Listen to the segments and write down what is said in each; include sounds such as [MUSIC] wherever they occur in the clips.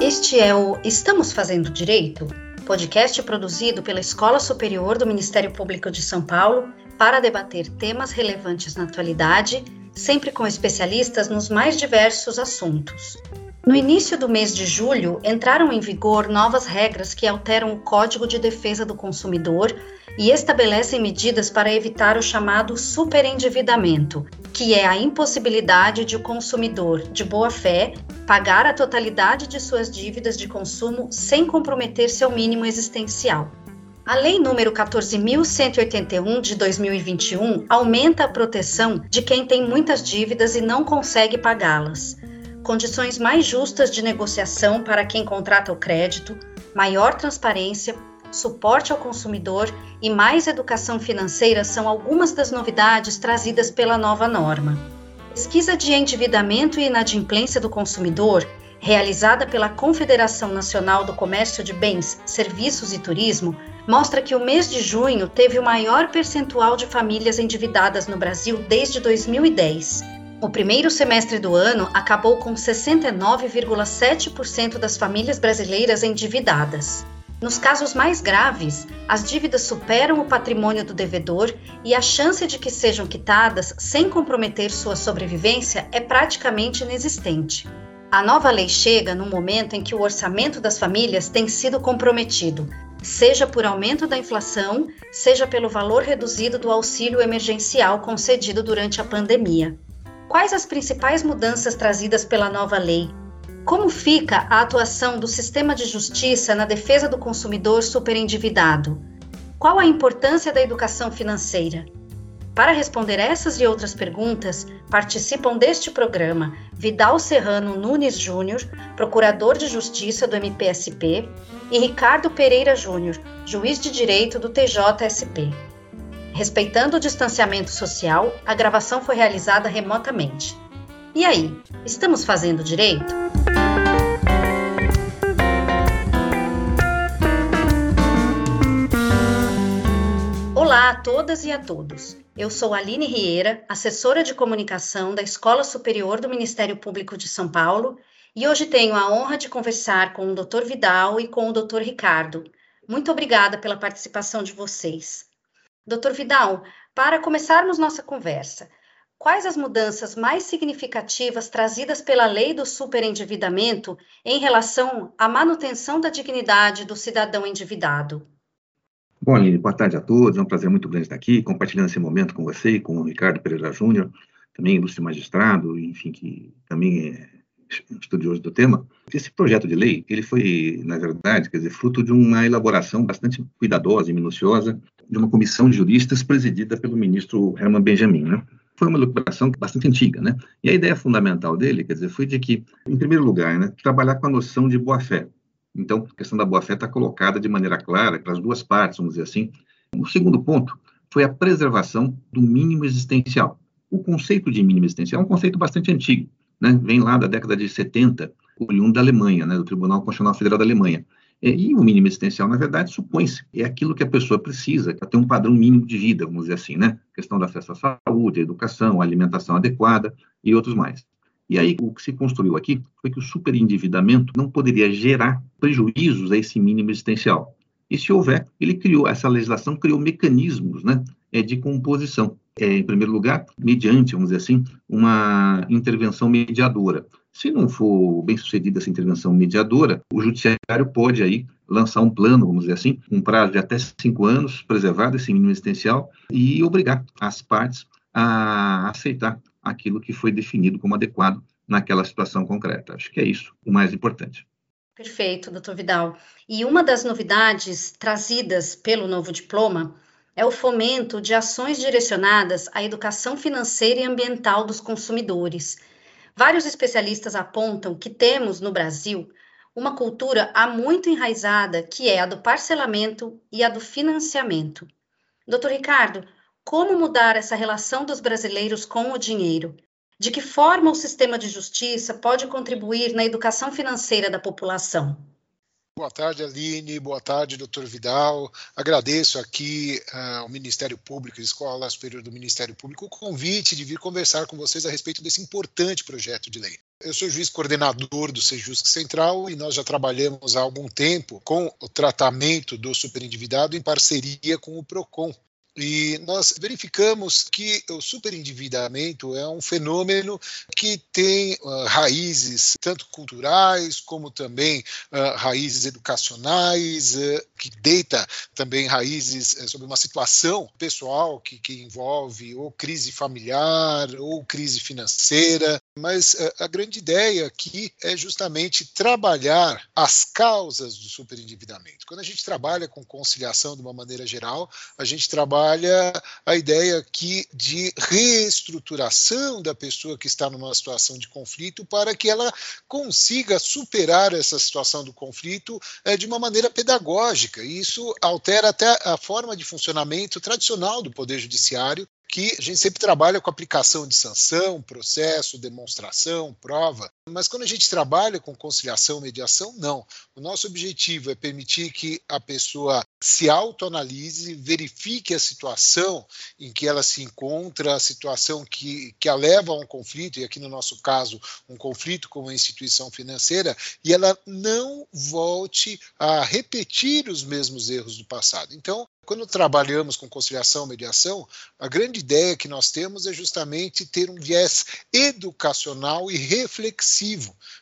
Este é o Estamos Fazendo Direito? Podcast produzido pela Escola Superior do Ministério Público de São Paulo para debater temas relevantes na atualidade, sempre com especialistas nos mais diversos assuntos. No início do mês de julho, entraram em vigor novas regras que alteram o Código de Defesa do Consumidor e estabelecem medidas para evitar o chamado superendividamento, que é a impossibilidade de o consumidor, de boa fé, pagar a totalidade de suas dívidas de consumo sem comprometer seu mínimo existencial. A Lei número 14.181 de 2021 aumenta a proteção de quem tem muitas dívidas e não consegue pagá-las condições mais justas de negociação para quem contrata o crédito, maior transparência, suporte ao consumidor e mais educação financeira são algumas das novidades trazidas pela nova norma. Pesquisa de endividamento e inadimplência do consumidor, realizada pela Confederação Nacional do Comércio de Bens, Serviços e Turismo, mostra que o mês de junho teve o maior percentual de famílias endividadas no Brasil desde 2010 o primeiro semestre do ano acabou com 69,7% das famílias brasileiras endividadas. Nos casos mais graves, as dívidas superam o patrimônio do devedor e a chance de que sejam quitadas sem comprometer sua sobrevivência é praticamente inexistente. A nova lei chega no momento em que o orçamento das famílias tem sido comprometido, seja por aumento da inflação, seja pelo valor reduzido do auxílio emergencial concedido durante a pandemia. Quais as principais mudanças trazidas pela nova lei? Como fica a atuação do sistema de justiça na defesa do consumidor superendividado? Qual a importância da educação financeira? Para responder essas e outras perguntas, participam deste programa Vidal Serrano Nunes Júnior, procurador de justiça do MPSP, e Ricardo Pereira Júnior, juiz de direito do TJSP. Respeitando o distanciamento social, a gravação foi realizada remotamente. E aí, estamos fazendo direito? Olá a todas e a todos. Eu sou Aline Rieira, assessora de comunicação da Escola Superior do Ministério Público de São Paulo, e hoje tenho a honra de conversar com o Dr. Vidal e com o Dr. Ricardo. Muito obrigada pela participação de vocês. Doutor Vidal, para começarmos nossa conversa, quais as mudanças mais significativas trazidas pela lei do superendividamento em relação à manutenção da dignidade do cidadão endividado? Bom, Aline, boa tarde a todos. É um prazer muito grande estar aqui, compartilhando esse momento com você e com o Ricardo Pereira Júnior, também ilustre magistrado, enfim, que também é estudioso do tema. Esse projeto de lei, ele foi, na verdade, quer dizer, fruto de uma elaboração bastante cuidadosa e minuciosa de uma comissão de juristas presidida pelo ministro Herman Benjamin, né? Foi uma elaboração bastante antiga, né? E a ideia fundamental dele, quer dizer, foi de que, em primeiro lugar, né, trabalhar com a noção de boa-fé. Então, a questão da boa-fé está colocada de maneira clara para as duas partes, vamos dizer assim. O segundo ponto foi a preservação do mínimo existencial. O conceito de mínimo existencial é um conceito bastante antigo né, vem lá da década de 70, oriundo da Alemanha, né, do Tribunal Constitucional Federal da Alemanha. E o mínimo existencial, na verdade, supõe-se, é aquilo que a pessoa precisa para ter um padrão mínimo de vida, vamos dizer assim, né? questão do acesso à saúde, à educação, à alimentação adequada e outros mais. E aí, o que se construiu aqui foi que o superendividamento não poderia gerar prejuízos a esse mínimo existencial. E se houver, ele criou, essa legislação criou mecanismos né, é, de composição é, em primeiro lugar, mediante, vamos dizer assim, uma intervenção mediadora. Se não for bem sucedida essa intervenção mediadora, o judiciário pode aí lançar um plano, vamos dizer assim, um prazo de até cinco anos, preservado esse mínimo existencial, e obrigar as partes a aceitar aquilo que foi definido como adequado naquela situação concreta. Acho que é isso o mais importante. Perfeito, doutor Vidal. E uma das novidades trazidas pelo novo diploma é o fomento de ações direcionadas à educação financeira e ambiental dos consumidores. Vários especialistas apontam que temos no Brasil uma cultura há muito enraizada, que é a do parcelamento e a do financiamento. Doutor Ricardo, como mudar essa relação dos brasileiros com o dinheiro? De que forma o sistema de justiça pode contribuir na educação financeira da população? Boa tarde, Aline. Boa tarde, doutor Vidal. Agradeço aqui uh, ao Ministério Público, Escola Superior do Ministério Público, o convite de vir conversar com vocês a respeito desse importante projeto de lei. Eu sou juiz coordenador do Sejusc Central e nós já trabalhamos há algum tempo com o tratamento do superendividado em parceria com o PROCON, e nós verificamos que o superendividamento é um fenômeno que tem uh, raízes tanto culturais como também uh, raízes educacionais, uh, que deita também raízes eh, sobre uma situação pessoal que, que envolve ou crise familiar ou crise financeira. Mas a grande ideia aqui é justamente trabalhar as causas do superendividamento. Quando a gente trabalha com conciliação de uma maneira geral, a gente trabalha a ideia aqui de reestruturação da pessoa que está numa situação de conflito para que ela consiga superar essa situação do conflito é, de uma maneira pedagógica. E isso altera até a forma de funcionamento tradicional do Poder Judiciário, que a gente sempre trabalha com aplicação de sanção, processo, demonstração, prova, mas quando a gente trabalha com conciliação, mediação, não. O nosso objetivo é permitir que a pessoa se autoanalise, verifique a situação em que ela se encontra, a situação que, que a leva a um conflito, e aqui no nosso caso, um conflito com uma instituição financeira, e ela não volte a repetir os mesmos erros do passado. Então, quando trabalhamos com conciliação, mediação, a grande ideia que nós temos é justamente ter um viés educacional e reflexivo,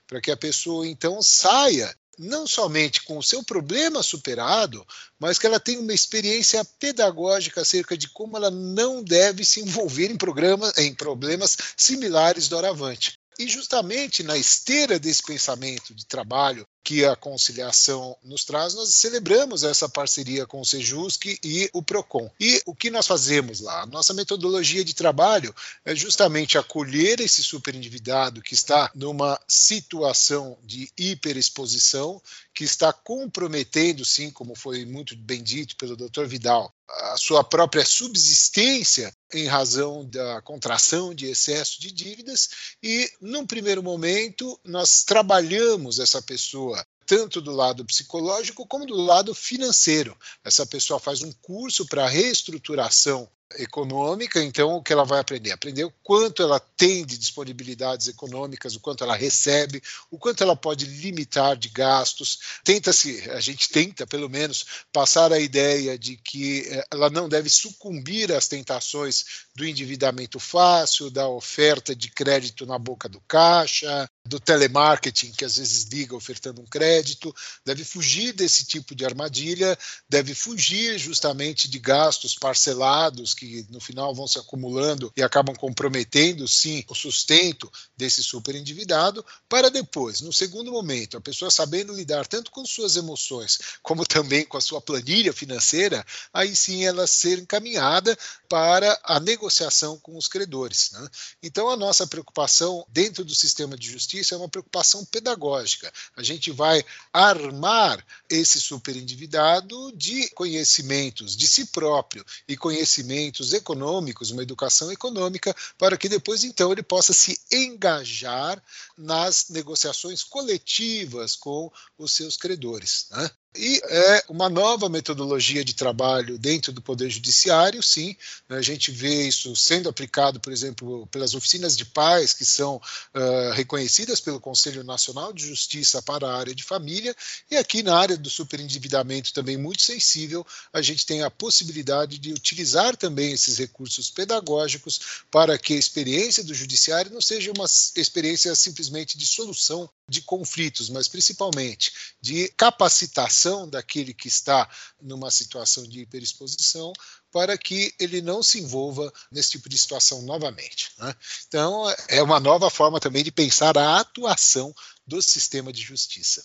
para que a pessoa então saia não somente com o seu problema superado, mas que ela tenha uma experiência pedagógica acerca de como ela não deve se envolver em, programa, em problemas similares doravante. E justamente na esteira desse pensamento de trabalho que a conciliação nos traz, nós celebramos essa parceria com o Sejusc e o Procon. E o que nós fazemos lá? Nossa metodologia de trabalho é justamente acolher esse superendividado que está numa situação de hiperexposição, que está comprometendo, sim, como foi muito bem dito pelo Dr. Vidal, a sua própria subsistência em razão da contração de excesso de dívidas e, num primeiro momento, nós trabalhamos essa pessoa tanto do lado psicológico como do lado financeiro. Essa pessoa faz um curso para reestruturação econômica, então o que ela vai aprender? Aprender o quanto ela tem de disponibilidades econômicas, o quanto ela recebe, o quanto ela pode limitar de gastos. Tenta-se, a gente tenta pelo menos passar a ideia de que eh, ela não deve sucumbir às tentações do endividamento fácil, da oferta de crédito na boca do caixa, do telemarketing que às vezes liga ofertando um crédito, deve fugir desse tipo de armadilha, deve fugir justamente de gastos parcelados que no final vão se acumulando e acabam comprometendo sim o sustento desse super endividado, para depois, no segundo momento, a pessoa sabendo lidar tanto com suas emoções como também com a sua planilha financeira, aí sim ela ser encaminhada para a negociação com os credores. Né? Então a nossa preocupação dentro do sistema de justiça justiça é uma preocupação pedagógica. A gente vai armar esse superendividado de conhecimentos de si próprio e conhecimentos econômicos, uma educação econômica, para que depois então ele possa se engajar nas negociações coletivas com os seus credores. Né? E é uma nova metodologia de trabalho dentro do Poder Judiciário, sim. A gente vê isso sendo aplicado, por exemplo, pelas oficinas de paz, que são uh, reconhecidas pelo Conselho Nacional de Justiça para a área de família, e aqui na área do superendividamento, também muito sensível, a gente tem a possibilidade de utilizar também esses recursos pedagógicos para que a experiência do Judiciário não seja uma experiência simplesmente de solução de conflitos, mas principalmente de capacitação daquele que está numa situação de hiperexposição para que ele não se envolva nesse tipo de situação novamente. Né? Então, é uma nova forma também de pensar a atuação do sistema de justiça.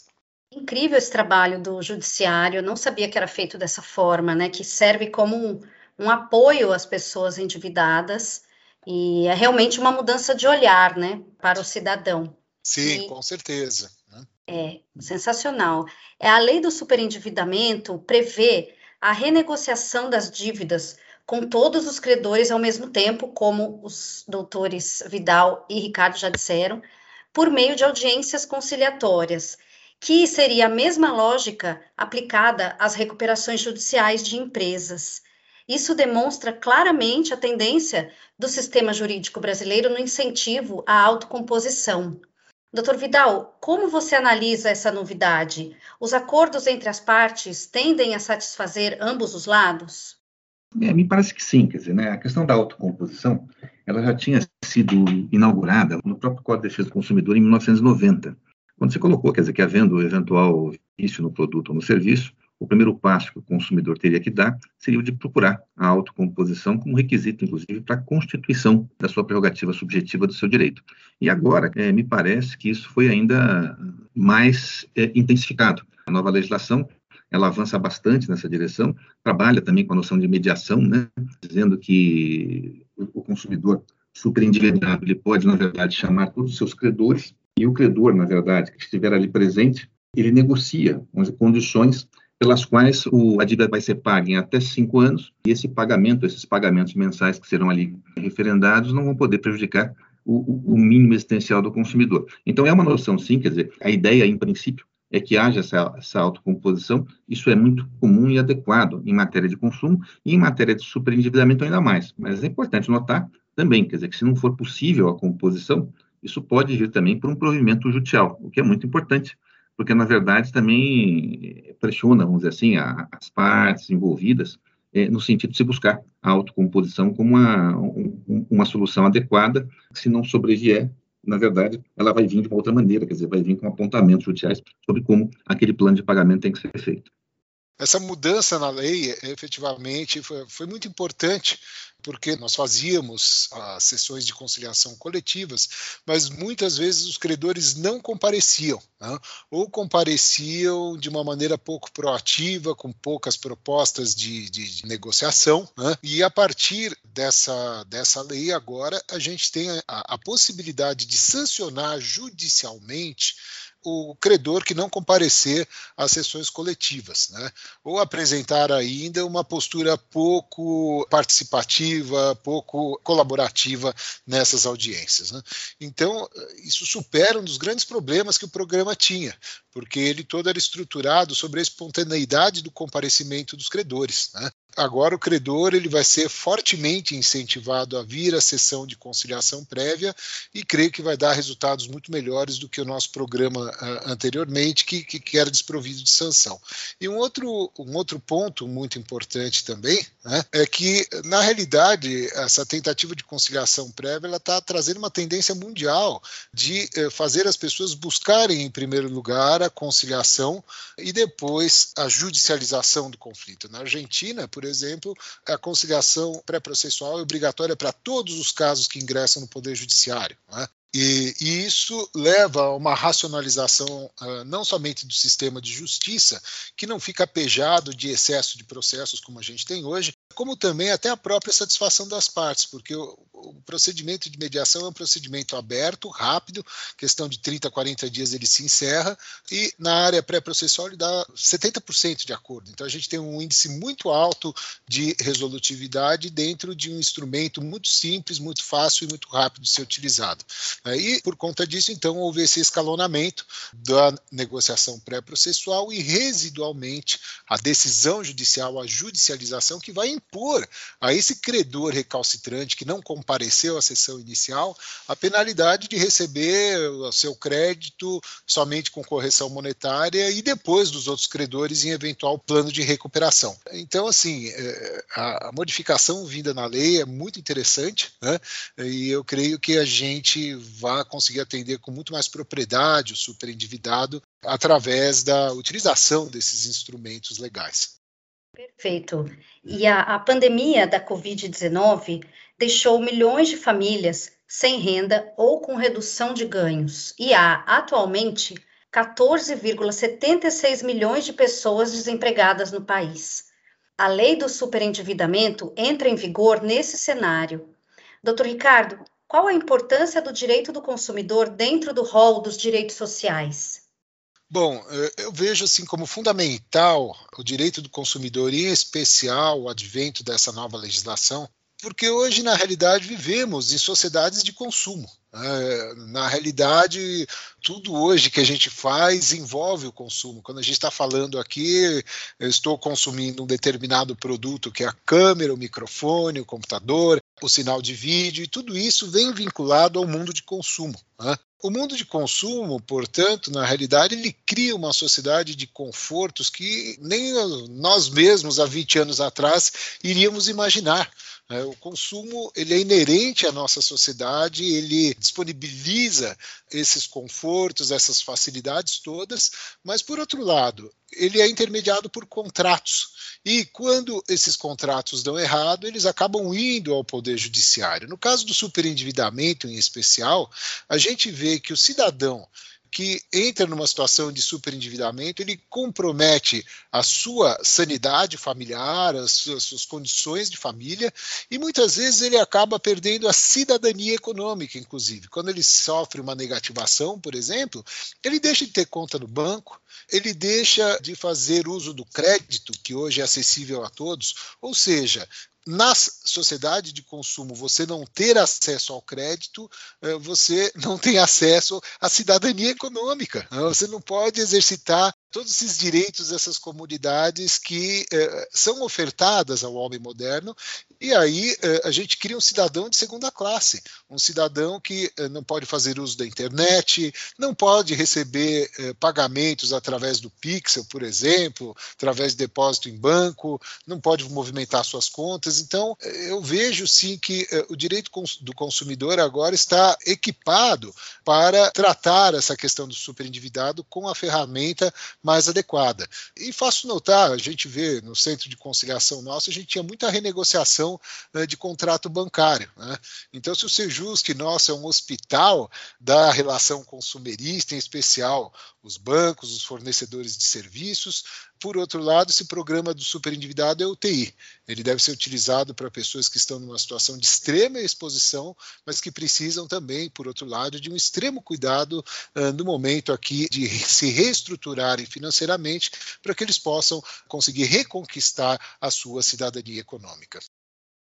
Incrível esse trabalho do judiciário, eu não sabia que era feito dessa forma, né? Que serve como um, um apoio às pessoas endividadas e é realmente uma mudança de olhar, né, para o cidadão. Sim, e, com certeza. Né? É, sensacional. É, a lei do superendividamento prevê a renegociação das dívidas com todos os credores ao mesmo tempo, como os doutores Vidal e Ricardo já disseram, por meio de audiências conciliatórias. que seria a mesma lógica aplicada às recuperações judiciais de empresas. Isso demonstra claramente a tendência do sistema jurídico brasileiro no incentivo à autocomposição. Doutor Vidal, como você analisa essa novidade? Os acordos entre as partes tendem a satisfazer ambos os lados? É, me parece que sim, quer dizer, né, a questão da autocomposição, ela já tinha sido inaugurada no próprio Código de Defesa do Consumidor em 1990, quando se colocou, quer dizer, que havendo eventual vício no produto ou no serviço, o primeiro passo que o consumidor teria que dar seria o de procurar a autocomposição como requisito, inclusive, para a constituição da sua prerrogativa subjetiva do seu direito. E agora, é, me parece que isso foi ainda mais é, intensificado. A nova legislação ela avança bastante nessa direção, trabalha também com a noção de mediação, né, dizendo que o consumidor superendividado ele pode, na verdade, chamar todos os seus credores e o credor, na verdade, que estiver ali presente, ele negocia as condições pelas quais o, a dívida vai ser paga em até cinco anos, e esse pagamento, esses pagamentos mensais que serão ali referendados, não vão poder prejudicar o, o, mínimo existencial do consumidor. Então, é uma noção, sim, quer dizer, a ideia, em princípio, é que haja essa, essa autocomposição, isso é muito comum e adequado em matéria de consumo e em matéria de superendividamento ainda mais. Mas é importante notar também, quer dizer, que se não for possível a composição, isso pode vir também por um provimento judicial, o que é muito importante, porque, na verdade, também pressiona, vamos dizer assim, a, as partes envolvidas é, no sentido de se buscar a autocomposição como uma, um, uma solução adequada, se não sobrevier, na verdade, ela vai vir de uma outra maneira, quer dizer, vai vir com apontamentos judiciais sobre como aquele plano de pagamento tem que ser feito. Essa mudança na lei, efetivamente, foi, foi muito importante porque nós fazíamos as sessões de conciliação coletivas, mas muitas vezes os credores não compareciam, né? ou compareciam de uma maneira pouco proativa, com poucas propostas de, de, de negociação, né? e a partir dessa, dessa lei agora a gente tem a, a possibilidade de sancionar judicialmente o credor que não comparecer às sessões coletivas, né? ou apresentar ainda uma postura pouco participativa, pouco colaborativa nessas audiências. Né? Então, isso supera um dos grandes problemas que o programa tinha, porque ele todo era estruturado sobre a espontaneidade do comparecimento dos credores. Né? Agora o credor ele vai ser fortemente incentivado a vir à sessão de conciliação prévia e creio que vai dar resultados muito melhores do que o nosso programa uh, anteriormente, que, que, era desprovido de sanção. E um outro, um outro ponto muito importante também né, é que, na realidade, essa tentativa de conciliação prévia está trazendo uma tendência mundial de uh, fazer as pessoas buscarem, em primeiro lugar, a conciliação e depois a judicialização do conflito. Na Argentina, por exemplo, a conciliação pré-processual é obrigatória para todos os casos que ingressam no Poder Judiciário. Né? E, e, isso leva a uma racionalização uh, não somente do sistema de justiça, que não fica pejado de excesso de processos como a gente tem hoje, como também até a própria satisfação das partes, porque o, o procedimento de mediação é um procedimento aberto, rápido, questão de 30, 40 dias ele se encerra, e na área pré-processual ele dá 70% de acordo. Então a gente tem um índice muito alto de resolutividade dentro de um instrumento muito simples, muito fácil e muito rápido de ser utilizado. E por conta disso, então, houve esse escalonamento da negociação pré-processual e residualmente a decisão judicial, a judicialização que vai impor a esse credor recalcitrante que não compareceu à sessão inicial a penalidade de receber o seu crédito somente com correção monetária e depois dos outros credores em eventual plano de recuperação. Então, assim, é, a modificação vinda na lei é muito interessante, né? E eu creio que a gente vai conseguir atender com muito mais propriedade o superendividado através da utilização desses instrumentos legais. Perfeito. E a, a pandemia da Covid-19 deixou milhões de famílias sem renda ou com redução de ganhos, e há atualmente 14,76 milhões de pessoas desempregadas no país. A lei do superendividamento entra em vigor nesse cenário. Doutor Ricardo, qual a importância do direito do consumidor dentro do rol dos direitos sociais? Bom, eu vejo assim como fundamental o direito do consumidor, em especial o advento dessa nova legislação, porque hoje, na realidade, vivemos em sociedades de consumo. É, na realidade, tudo hoje que a gente faz envolve o consumo. Quando a gente está falando aqui, eu estou consumindo um determinado produto que é a câmera, o microfone, o computador, o sinal de vídeo, e tudo isso vem vinculado ao mundo de consumo. Né? O mundo de consumo, portanto, na realidade, ele cria uma sociedade de confortos que nem nós mesmos, há 20 anos atrás, iríamos imaginar. É, o consumo ele é inerente à nossa sociedade, ele disponibiliza esses confortos, essas facilidades todas, mas, por outro lado, ele é intermediado por contratos. E quando esses contratos dão errado, eles acabam indo ao Poder Judiciário. No caso do superendividamento, em especial, a gente vê que o cidadão que entra numa situação de superendividamento, ele compromete a sua sanidade familiar, as suas, as suas, condições de família, e muitas vezes ele acaba perdendo a cidadania econômica, inclusive. Quando ele sofre uma negativação, por exemplo, ele deixa de ter conta no banco, ele deixa de fazer uso do crédito, que hoje é acessível a todos, ou seja, na sociedade de consumo você não ter acesso ao crédito, eh, você não tem acesso à cidadania econômica. Você não pode exercitar todos esses direitos dessas comunidades que eh, são ofertadas ao homem moderno, e aí eh, a gente cria um cidadão de segunda classe, um cidadão que eh, não pode fazer uso da internet, não pode receber eh, pagamentos através do Pixel, por exemplo, através de depósito em banco, não pode movimentar suas contas. Então, eh, eu vejo sim que eh, o direito do consumidor agora está equipado para tratar essa questão do superendividado com a ferramenta mais adequada. E faço notar, a gente vê no centro de conciliação nosso, a gente tinha muita renegociação né, de contrato bancário. Né? Então, se o que nosso é um hospital da relação consumerista, em especial os bancos, os fornecedores de serviços, por outro lado, esse programa do superendividado é UTI. Ele deve ser utilizado para pessoas que estão numa situação de extrema exposição, mas que precisam também, por outro lado, de um extremo cuidado uh, no momento aqui de se reestruturarem financeiramente para que eles possam conseguir reconquistar a sua cidadania econômica.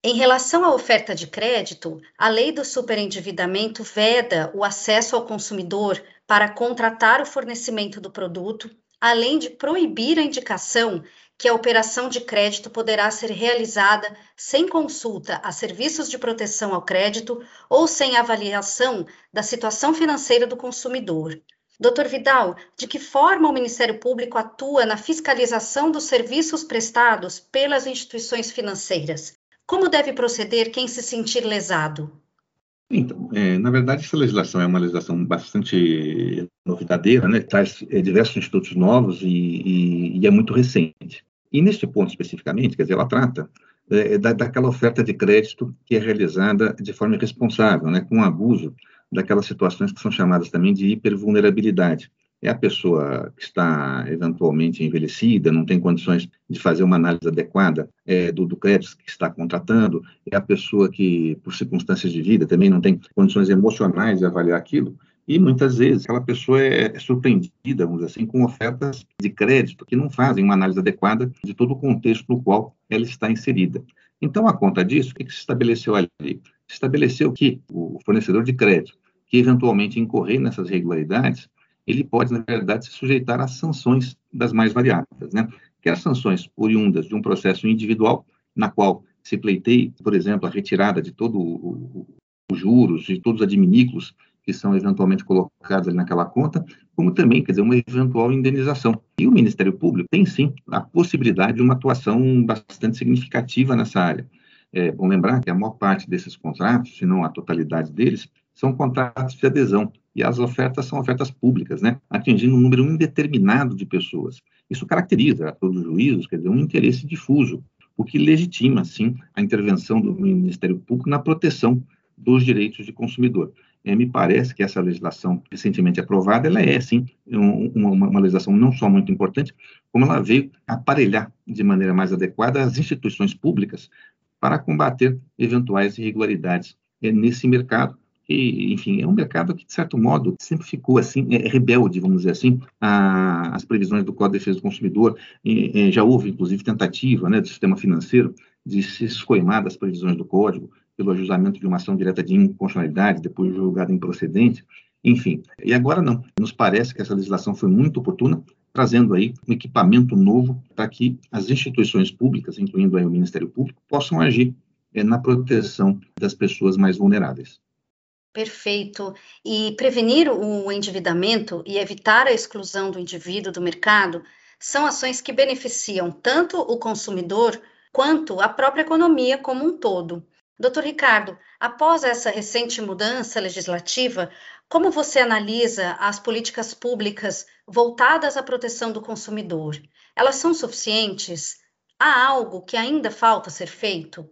Em relação à oferta de crédito, a lei do superendividamento veda o acesso ao consumidor para contratar o fornecimento do produto além de proibir a indicação que a operação de crédito poderá ser realizada sem consulta a serviços de proteção ao crédito ou sem avaliação da situação financeira do consumidor. Doutor Vidal, de que forma o Ministério Público atua na fiscalização dos serviços prestados pelas instituições financeiras? Como deve proceder quem se sentir lesado? Então, é, na verdade, essa legislação é uma legislação bastante novidadeira, né? traz é, diversos institutos novos e, e, e, é muito recente. E neste ponto especificamente, quer dizer, ela trata é, da, daquela oferta de crédito que é realizada de forma irresponsável, né? com abuso daquelas situações que são chamadas também de hipervulnerabilidade é a pessoa que está eventualmente envelhecida, não tem condições de fazer uma análise adequada é, do, do, crédito que está contratando, é a pessoa que, por circunstâncias de vida, também não tem condições emocionais de avaliar aquilo, e muitas vezes aquela pessoa é, é surpreendida, vamos dizer assim, com ofertas de crédito que não fazem uma análise adequada de todo o contexto no qual ela está inserida. Então, a conta disso, o que se estabeleceu ali? Se estabeleceu que o fornecedor de crédito, que eventualmente incorrer nessas irregularidades, ele pode, na verdade, se sujeitar às sanções das mais variadas, né? Que as sanções oriundas de um processo individual, na qual se pleiteie, por exemplo, a retirada de todo os juros, de todos os adminículos que são eventualmente colocados ali naquela conta, como também, quer dizer, uma eventual indenização. E o Ministério Público tem, sim, a possibilidade de uma atuação bastante significativa nessa área. É bom lembrar que a maior parte desses contratos, se não a totalidade deles, são contratos de adesão, e as ofertas são ofertas públicas, né, atingindo um número indeterminado de pessoas. Isso caracteriza a todos os juízos, quer dizer, um interesse difuso, o que legitima, sim, a intervenção do Ministério Público na proteção dos direitos de consumidor. É, me parece que essa legislação recentemente aprovada, ela é, sim, uma, uma, legislação não só muito importante, como ela veio aparelhar de maneira mais adequada as instituições públicas para combater eventuais irregularidades é, nesse mercado, e, enfim, é um mercado que, de certo modo, sempre ficou assim, é, rebelde, vamos dizer assim, às previsões do Código de Defesa do Consumidor. E, já houve, inclusive, tentativa né, do sistema financeiro de se escoimar das previsões do Código, pelo ajustamento de uma ação direta de inconstitucionalidade, depois julgada improcedente, enfim. E agora não. Nos parece que essa legislação foi muito oportuna, trazendo aí um equipamento novo para que as instituições públicas, incluindo aí o Ministério Público, possam agir é, na proteção das pessoas mais vulneráveis. Perfeito. E prevenir o endividamento e evitar a exclusão do indivíduo do mercado são ações que beneficiam tanto o consumidor quanto a própria economia como um todo. Doutor Ricardo, após essa recente mudança legislativa, como você analisa as políticas públicas voltadas à proteção do consumidor? Elas são suficientes? Há algo que ainda falta ser feito?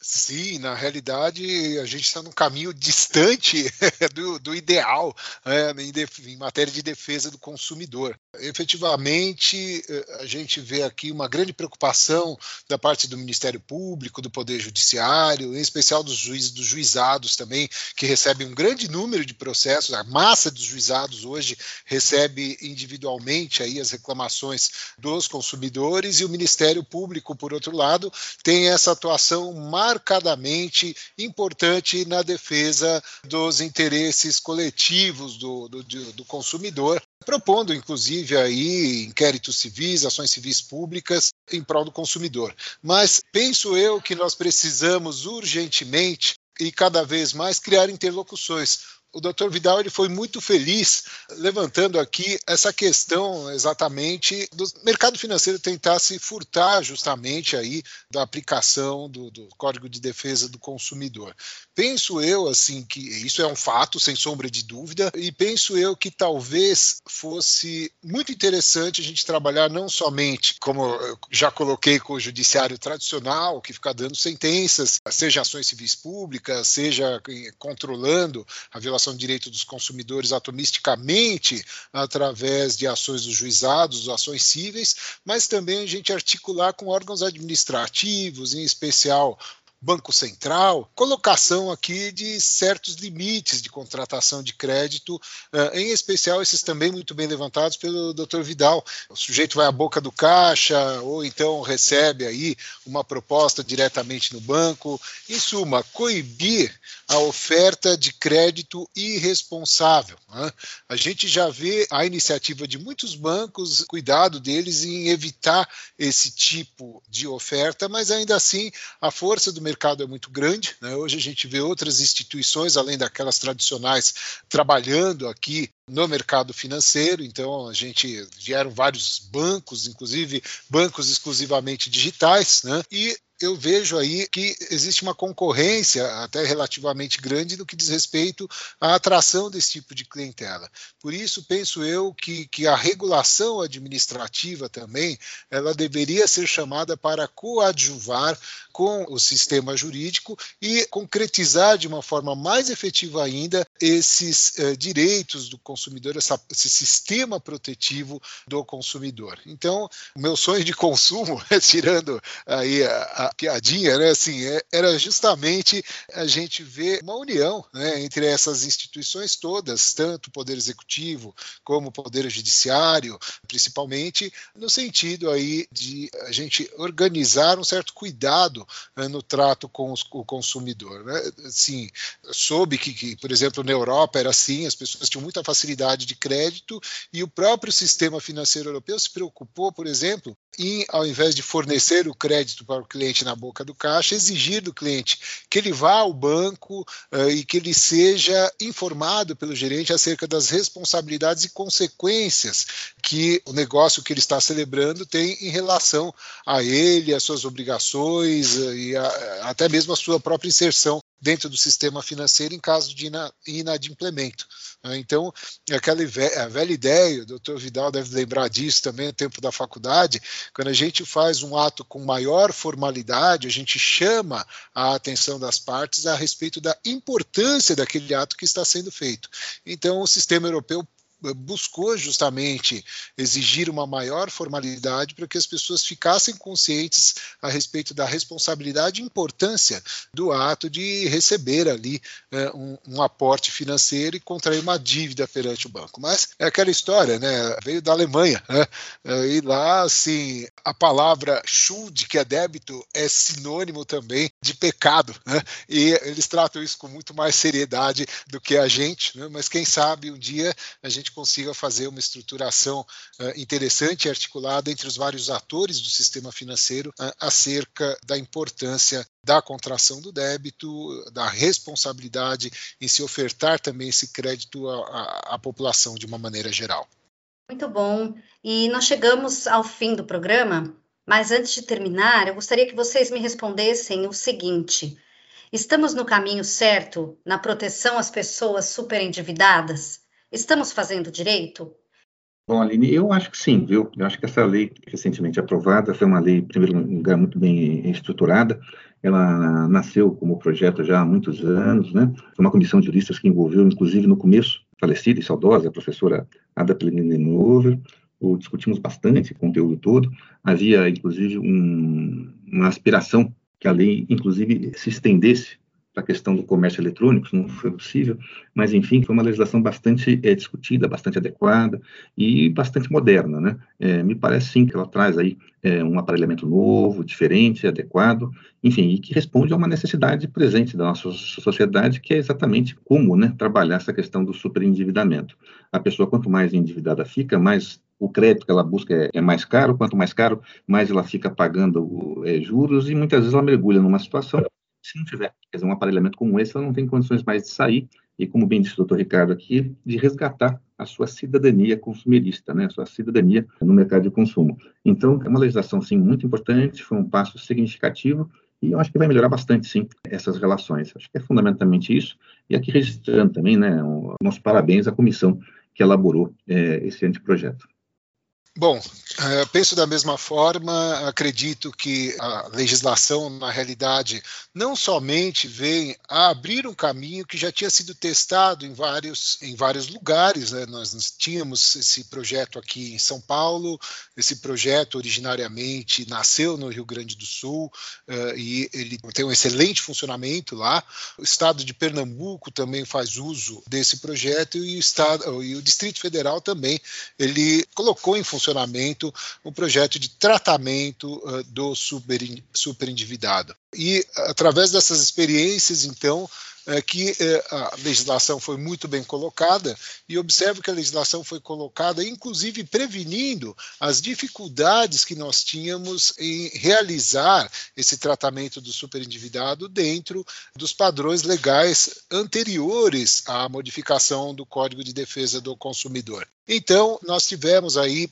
Sim, na realidade a gente está num caminho distante [LAUGHS] do, do ideal é, em, em, matéria de defesa do consumidor. Efetivamente, a gente vê aqui uma grande preocupação da parte do Ministério Público, do Poder Judiciário, em especial dos juízes, dos juizados também, que recebem um grande número de processos. A massa dos juizados hoje recebe individualmente aí as reclamações dos consumidores e o Ministério Público, por outro lado, tem essa atuação mais marcadamente importante na defesa dos interesses coletivos do, do, do consumidor, propondo inclusive aí inquéritos civis, ações civis públicas em prol do consumidor. Mas penso eu que nós precisamos urgentemente e cada vez mais criar interlocuções o Dr. Vidal ele foi muito feliz levantando aqui essa questão exatamente do mercado financeiro tentar se furtar justamente aí da aplicação do, do, Código de Defesa do Consumidor. Penso eu assim que isso é um fato sem sombra de dúvida e penso eu que talvez fosse muito interessante a gente trabalhar não somente como já coloquei com o judiciário tradicional que fica dando sentenças, seja ações civis públicas, seja controlando a violação violação de direito dos consumidores atomisticamente através de ações dos juizados, ações cíveis, mas também a gente articular com órgãos administrativos, em especial Banco Central, colocação aqui de certos limites de contratação de crédito, eh, em especial esses também muito bem levantados pelo Dr. Vidal. O sujeito vai à boca do caixa ou então recebe aí uma proposta diretamente no banco. Em suma, coibir a oferta de crédito irresponsável. Né? A gente já vê a iniciativa de muitos bancos, cuidado deles em evitar esse tipo de oferta, mas ainda assim a força do mercado é muito grande. Né? Hoje a gente vê outras instituições, além daquelas tradicionais, trabalhando aqui no mercado financeiro. Então, a gente vieram vários bancos, inclusive bancos exclusivamente digitais, né? E eu vejo aí que existe uma concorrência até relativamente grande no que diz respeito à atração desse tipo de clientela. Por isso, penso eu que, que a regulação administrativa também ela deveria ser chamada para coadjuvar com o sistema jurídico e concretizar de uma forma mais efetiva ainda esses eh, direitos do consumidor, essa, esse sistema protetivo do consumidor. Então, o meu sonho de consumo, [LAUGHS] tirando aí a, a piadinha, né, assim, é, era justamente a gente ver uma união né, entre essas instituições todas, tanto o Poder Executivo como o Poder Judiciário, principalmente, no sentido aí de a gente organizar um certo cuidado né, no trato com os, o consumidor. Né? Assim, soube que, que, por exemplo, na Europa era assim, as pessoas tinham muita facilidade de crédito e o próprio sistema financeiro europeu se preocupou, por exemplo, em, ao invés de fornecer o crédito para o cliente na boca do caixa, exigir do cliente que ele vá ao banco uh, e que ele seja informado pelo gerente acerca das responsabilidades e consequências que o negócio que ele está celebrando tem em relação a ele, as suas obrigações uh, e a, até mesmo a sua própria inserção dentro do sistema financeiro em caso de inadimplemento. Né? Então, aquela velha ideia, o doutor Vidal deve lembrar disso também no tempo da faculdade, quando a gente faz um ato com maior formalidade, a gente chama a atenção das partes a respeito da importância daquele ato que está sendo feito. Então, o sistema europeu buscou justamente exigir uma maior formalidade para que as pessoas ficassem conscientes a respeito da responsabilidade e importância do ato de receber ali é, um, um, aporte financeiro e contrair uma dívida perante o banco. Mas é aquela história, né? Veio da Alemanha, né? É, e lá, assim, a palavra Schuld, que é débito, é sinônimo também de pecado, né? E eles tratam isso com muito mais seriedade do que a gente, né? Mas quem sabe um dia a gente consiga fazer uma estruturação uh, interessante e articulada entre os vários atores do sistema financeiro uh, acerca da importância da contração do débito, da responsabilidade em se ofertar também esse crédito à, à população de uma maneira geral. Muito bom. E nós chegamos ao fim do programa, mas antes de terminar, eu gostaria que vocês me respondessem o seguinte: estamos no caminho certo na proteção às pessoas superendividadas? Estamos fazendo direito? Bom, Aline, eu acho que sim, viu? Eu acho que essa lei recentemente aprovada foi uma lei, em primeiro lugar, muito bem estruturada. Ela nasceu como projeto já há muitos anos, né? Foi uma comissão de juristas que envolveu, inclusive, no começo, falecida e saudosa, a professora Ada Pleninover. Discutimos bastante o conteúdo todo. Havia, inclusive, um, uma aspiração que a lei, inclusive, se estendesse a questão do comércio eletrônico, não foi possível, mas enfim, foi uma legislação bastante é, discutida, bastante adequada e bastante moderna, né? É, me parece sim que ela traz aí é, um aparelhamento novo, diferente, adequado, enfim, e que responde a uma necessidade presente da nossa sociedade, que é exatamente como, né, trabalhar essa questão do superendividamento. A pessoa quanto mais endividada fica, mais o crédito que ela busca é, é, mais caro, quanto mais caro, mais ela fica pagando é, juros e muitas vezes ela mergulha numa situação se não tiver quer dizer, um aparelhamento como esse, ela não tem condições mais de sair e, como bem disse o doutor Ricardo aqui, de resgatar a sua cidadania consumerista, né, a sua cidadania no mercado de consumo. Então, é uma legislação, sim, muito importante, foi um passo significativo e eu acho que vai melhorar bastante, sim, essas relações. Acho que é fundamentalmente isso. E aqui registrando também, né, o nosso parabéns à comissão que elaborou é, esse anteprojeto. Bom, eh, penso da mesma forma, acredito que a legislação, na realidade, não somente vem a abrir um caminho que já tinha sido testado em vários, em vários lugares. Né? Nós, tínhamos esse projeto aqui em São Paulo, esse projeto originariamente nasceu no Rio Grande do Sul uh, e ele tem um excelente funcionamento lá. O estado de Pernambuco também faz uso desse projeto e o, estado, e o Distrito Federal também ele colocou em funcionamento funcionamento um projeto de tratamento uh, do super, superendividado. E, através dessas experiências, então, é que é, a legislação foi muito bem colocada e observo que a legislação foi colocada, inclusive prevenindo as dificuldades que nós tínhamos em realizar esse tratamento do superendividado dentro dos padrões legais anteriores à modificação do Código de Defesa do Consumidor. Então, nós tivemos aí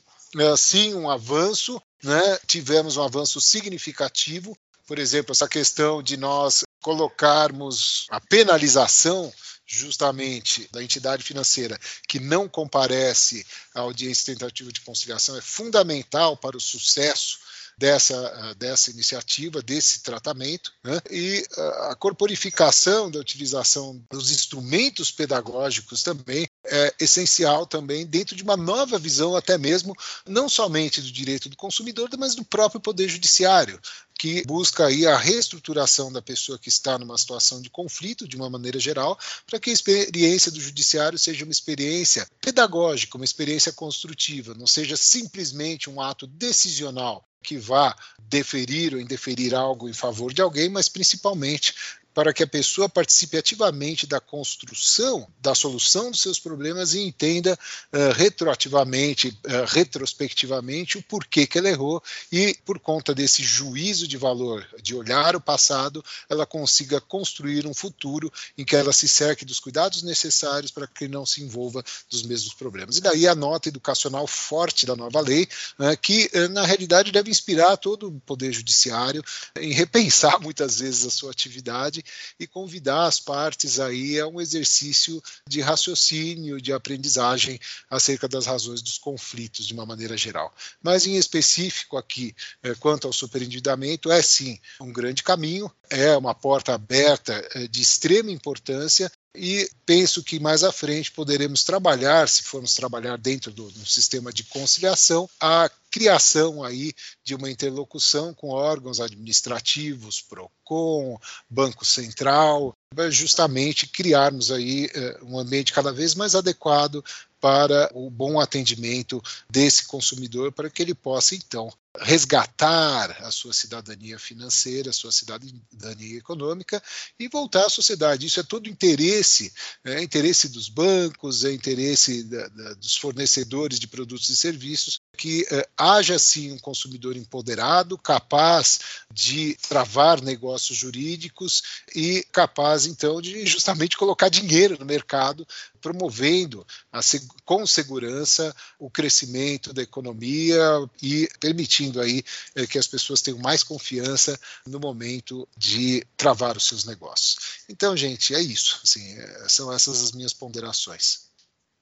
sim um avanço, né? tivemos um avanço significativo. Por exemplo, essa questão de nós colocarmos a penalização justamente da entidade financeira que não comparece à audiência tentativa de conciliação é fundamental para o sucesso dessa, dessa iniciativa, desse tratamento, né? e a corporificação da utilização dos instrumentos pedagógicos também é essencial também dentro de uma nova visão até mesmo não somente do direito do consumidor, mas do próprio poder judiciário, que busca aí a reestruturação da pessoa que está numa situação de conflito de uma maneira geral, para que a experiência do judiciário seja uma experiência pedagógica, uma experiência construtiva, não seja simplesmente um ato decisional que vá deferir ou indeferir algo em favor de alguém, mas principalmente para que a pessoa participe ativamente da construção, da solução dos seus problemas e entenda uh, retroativamente, uh, retrospectivamente, o porquê que ela errou e, por conta desse juízo de valor, de olhar o passado, ela consiga construir um futuro em que ela se cerque dos cuidados necessários para que não se envolva dos mesmos problemas. E daí a nota educacional forte da nova lei, uh, que, na realidade, deve inspirar todo o Poder Judiciário em repensar [LAUGHS] muitas vezes a sua atividade e convidar as partes aí a um exercício de raciocínio, de aprendizagem acerca das razões dos conflitos de uma maneira geral. Mas em específico aqui, eh, quanto ao superendividamento, é sim um grande caminho, é uma porta aberta eh, de extrema importância e penso que mais à frente poderemos trabalhar, se formos trabalhar dentro do, do sistema de conciliação, a criação aí de uma interlocução com órgãos administrativos, PROCON, Banco Central, justamente criarmos aí eh, um ambiente cada vez mais adequado para o bom atendimento desse consumidor, para que ele possa, então, resgatar a sua cidadania financeira, a sua cidadania econômica e voltar à sociedade. Isso é todo interesse, é interesse dos bancos, é interesse da, da, dos fornecedores de produtos e serviços, que é, haja sim um consumidor empoderado, capaz de travar negócios jurídicos e capaz então de justamente colocar dinheiro no mercado, promovendo a, com segurança o crescimento da economia e permitindo aí é, que as pessoas tenham mais confiança no momento de travar os seus negócios. Então, gente, é isso. Assim, é, são essas as minhas ponderações.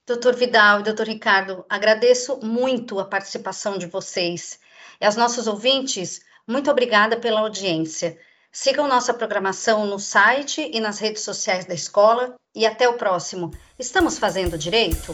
Doutor Vidal e doutor Ricardo, agradeço muito a participação de vocês. E aos nossos ouvintes, muito obrigada pela audiência. Sigam nossa programação no site e nas redes sociais da escola e até o próximo. Estamos fazendo direito?